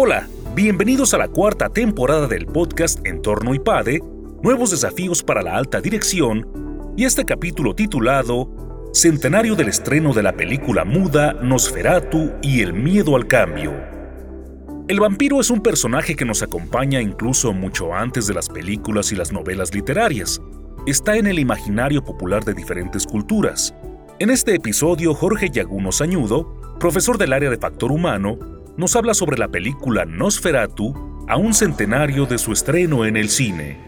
Hola, bienvenidos a la cuarta temporada del podcast Entorno IPADE, Nuevos Desafíos para la Alta Dirección, y este capítulo titulado Centenario del estreno de la película muda Nosferatu y el miedo al cambio. El vampiro es un personaje que nos acompaña incluso mucho antes de las películas y las novelas literarias. Está en el imaginario popular de diferentes culturas. En este episodio, Jorge Yaguno Sañudo, profesor del área de factor humano, nos habla sobre la película Nosferatu a un centenario de su estreno en el cine.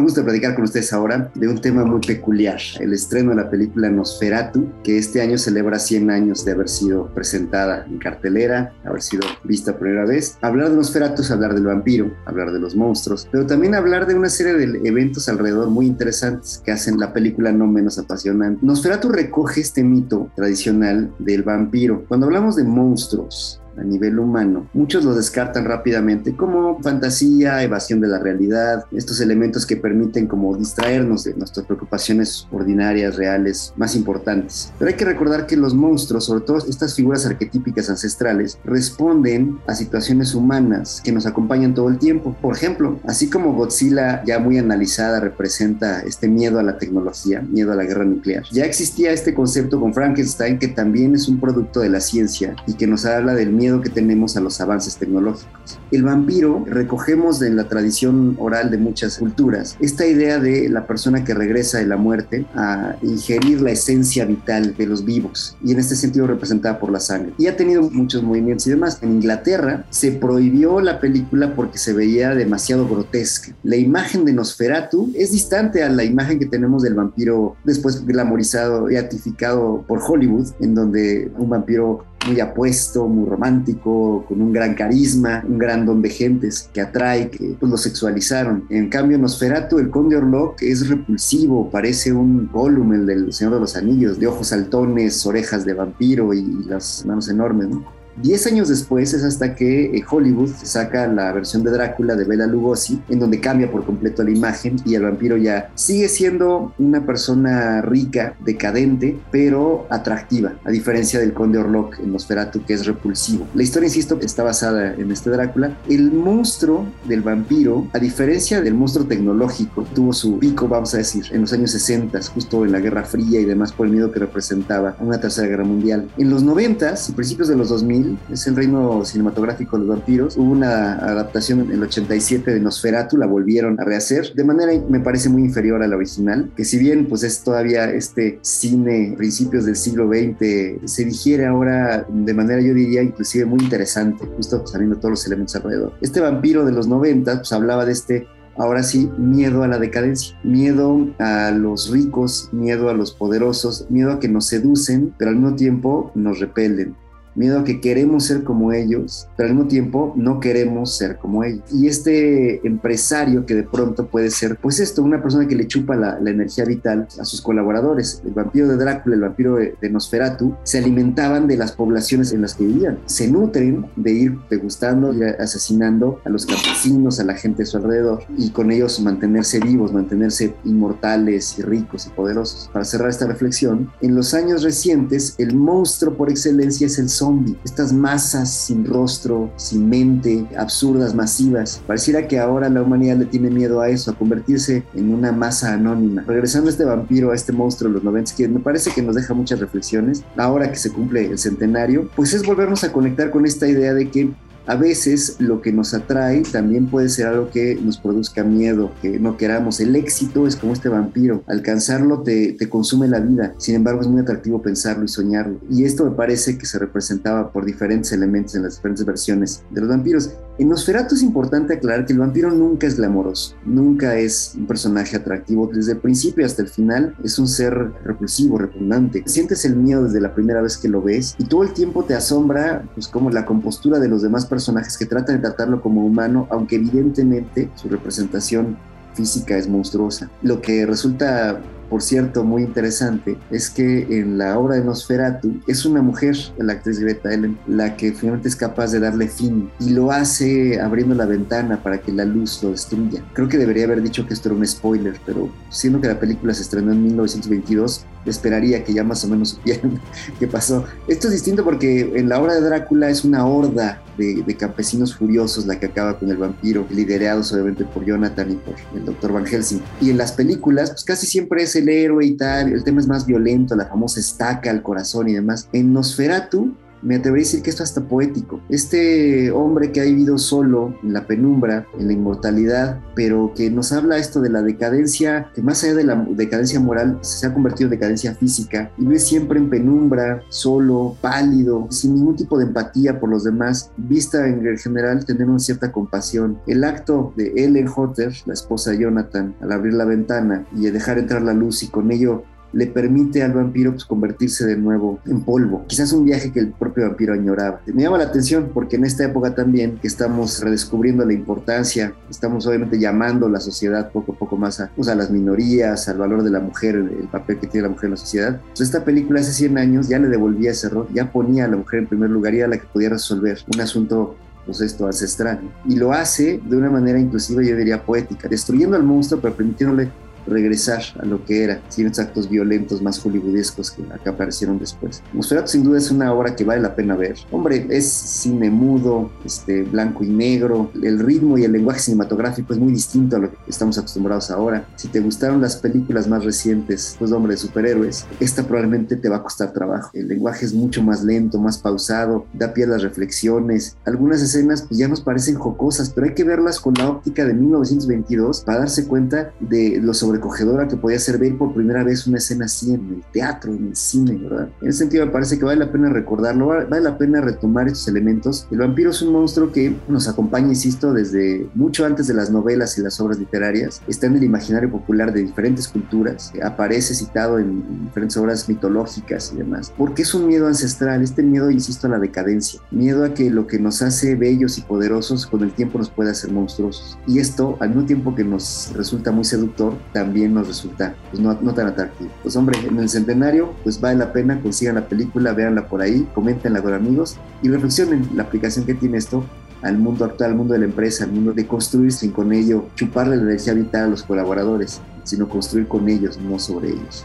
Gusto de platicar con ustedes ahora de un tema muy peculiar, el estreno de la película Nosferatu, que este año celebra 100 años de haber sido presentada en cartelera, haber sido vista por primera vez. Hablar de Nosferatu es hablar del vampiro, hablar de los monstruos, pero también hablar de una serie de eventos alrededor muy interesantes que hacen la película no menos apasionante. Nosferatu recoge este mito tradicional del vampiro. Cuando hablamos de monstruos, a nivel humano, muchos lo descartan rápidamente como fantasía, evasión de la realidad, estos elementos que permiten como distraernos de nuestras preocupaciones ordinarias, reales, más importantes. Pero hay que recordar que los monstruos, sobre todo estas figuras arquetípicas ancestrales, responden a situaciones humanas que nos acompañan todo el tiempo. Por ejemplo, así como Godzilla ya muy analizada representa este miedo a la tecnología, miedo a la guerra nuclear, ya existía este concepto con Frankenstein que también es un producto de la ciencia y que nos habla del miedo que tenemos a los avances tecnológicos. El vampiro, recogemos en la tradición oral de muchas culturas, esta idea de la persona que regresa de la muerte a ingerir la esencia vital de los vivos, y en este sentido representada por la sangre. Y ha tenido muchos movimientos y demás. En Inglaterra se prohibió la película porque se veía demasiado grotesca. La imagen de Nosferatu es distante a la imagen que tenemos del vampiro después glamorizado y atificado por Hollywood, en donde un vampiro muy apuesto, muy romántico, con un gran carisma, un gran don de gentes que atrae, que pues, lo sexualizaron. En cambio, Nosferatu, el conde Orlok, es repulsivo, parece un Gollum, el del Señor de los Anillos, de ojos saltones, orejas de vampiro y, las manos enormes. ¿no? Diez años después es hasta que eh, Hollywood saca la versión de Drácula de Bela Lugosi, en donde cambia por completo la imagen y el vampiro ya sigue siendo una persona rica, decadente, pero atractiva, a diferencia del conde Orlok en Nosferatu, que es repulsivo. La historia, insisto, está basada en este Drácula. El monstruo del vampiro, a diferencia del monstruo tecnológico, tuvo su pico, vamos a decir, en los años 60, justo en la Guerra Fría y demás por el miedo que representaba una tercera guerra mundial. En los 90 y principios de los 2000, es el reino cinematográfico de los vampiros. Hubo una adaptación en el 87 de Nosferatu, la volvieron a rehacer de manera, me parece, muy inferior a la original, que si bien pues es todavía este cine principios del siglo XX, se digiere ahora de manera, yo diría, inclusive muy interesante, justo sabiendo todos los elementos alrededor. Este vampiro de los 90 pues hablaba de este ahora sí, miedo a la decadencia, miedo a los ricos, miedo a los poderosos, miedo a que nos seducen, pero al mismo tiempo nos repelen miedo a que queremos ser como ellos, pero al mismo tiempo no queremos ser como ellos. Y este empresario que de pronto puede ser, pues esto, una persona que le chupa la, energía vital a sus colaboradores. El vampiro de Drácula, el vampiro de, Nosferatu, se alimentaban de las poblaciones en las que vivían. Se nutren de ir degustando y asesinando a los campesinos, a la gente de su alrededor y con ellos mantenerse vivos, mantenerse inmortales y ricos y poderosos. Para cerrar esta reflexión, en los años recientes, el monstruo por excelencia es el sol estas masas sin rostro, sin mente, absurdas, masivas. Pareciera que ahora la humanidad le tiene miedo a eso, a convertirse en una masa anónima. Regresando a este vampiro, a este monstruo de los 90, que me parece que nos deja muchas reflexiones, ahora que se cumple el centenario, pues es volvernos a conectar con esta idea de que a veces lo que nos atrae también puede ser algo que nos produzca miedo, que no queramos. El éxito es como este vampiro, alcanzarlo te, consume la vida, sin embargo es muy atractivo pensarlo y soñarlo. Y esto me parece que se representaba por diferentes elementos en las diferentes versiones de los vampiros. En Nosferatu es importante aclarar que el vampiro nunca es glamoroso, nunca es un personaje atractivo. Desde el principio hasta el final es un ser repulsivo, repugnante. Sientes el miedo desde la primera vez que lo ves y todo el tiempo te asombra pues como la compostura de los demás personajes que tratan de tratarlo como humano, aunque evidentemente su representación física es monstruosa. Lo que resulta por cierto, muy interesante, es que en la obra de Nosferatu es una mujer, la actriz Greta Ellen, la que finalmente es capaz de darle fin y lo hace abriendo la ventana para que la luz lo destruya. Creo que debería haber dicho que esto era un spoiler, pero siendo que la película se estrenó en 1922, esperaría que ya más o menos supieran qué pasó. Esto es distinto porque en la obra de Drácula es una horda de, campesinos furiosos la que acaba con el vampiro, liderados obviamente por Jonathan y por el doctor Van Helsing. Y en las películas, pues casi siempre es el héroe y tal, el tema es más violento, la famosa estaca al corazón y demás. En Nosferatu me atrevería a decir que esto hasta poético. Este hombre que ha vivido solo en la penumbra, en la inmortalidad, pero que nos habla esto de la decadencia, que más allá de la decadencia moral, se ha convertido en decadencia física, y vive siempre en penumbra, solo, pálido, sin ningún tipo de empatía por los demás, vista en general tenemos cierta compasión. El acto de Ellen Hotter, la esposa de Jonathan, al abrir la ventana y dejar entrar la luz y con ello le permite al vampiro pues, convertirse de nuevo en polvo. Quizás un viaje que el propio vampiro añoraba. Me llama la atención porque en esta época también que estamos redescubriendo la importancia, estamos obviamente llamando a la sociedad poco a poco más a, pues, a las minorías, al valor de la mujer, el papel que tiene la mujer en la sociedad. Pues, esta película hace 100 años ya le devolvía ese error, ya ponía a la mujer en primer lugar y era la que podía resolver un asunto pues esto ancestral. Y lo hace de una manera inclusiva, yo diría poética, destruyendo al monstruo, pero permitiéndole regresar a lo que era, sin esos actos violentos más hollywoodescos que acá aparecieron después. Nosferatu sin duda es una obra que vale la pena ver. Hombre, es cine mudo, este, blanco y negro, el ritmo y el lenguaje cinematográfico es muy distinto a lo que estamos acostumbrados ahora. Si te gustaron las películas más recientes, pues hombre, de superhéroes, esta probablemente te va a costar trabajo. El lenguaje es mucho más lento, más pausado, da pie a las reflexiones. Algunas escenas pues ya nos parecen jocosas, pero hay que verlas con la óptica de 1922 para darse cuenta de lo sobre recogedora que podía ser ver por primera vez una escena así en el teatro, en el cine, ¿verdad? En ese sentido me parece que vale la pena recordarlo, vale la pena retomar estos elementos. El vampiro es un monstruo que nos acompaña, insisto, desde mucho antes de las novelas y las obras literarias, está en el imaginario popular de diferentes culturas, aparece citado en diferentes obras mitológicas y demás, porque es un miedo ancestral, este miedo, insisto, a la decadencia, miedo a que lo que nos hace bellos y poderosos con el tiempo nos pueda hacer monstruosos. Y esto, al mismo tiempo que nos resulta muy seductor, también nos resulta pues, no, no, tan atractivo. Pues hombre, en el centenario, pues vale la pena, consigan la película, véanla por ahí, comentenla con amigos y reflexionen la aplicación que tiene esto al mundo actual, al mundo de la empresa, al mundo de construir sin con ello chuparle la energía vital a los colaboradores, sino construir con ellos, no sobre ellos.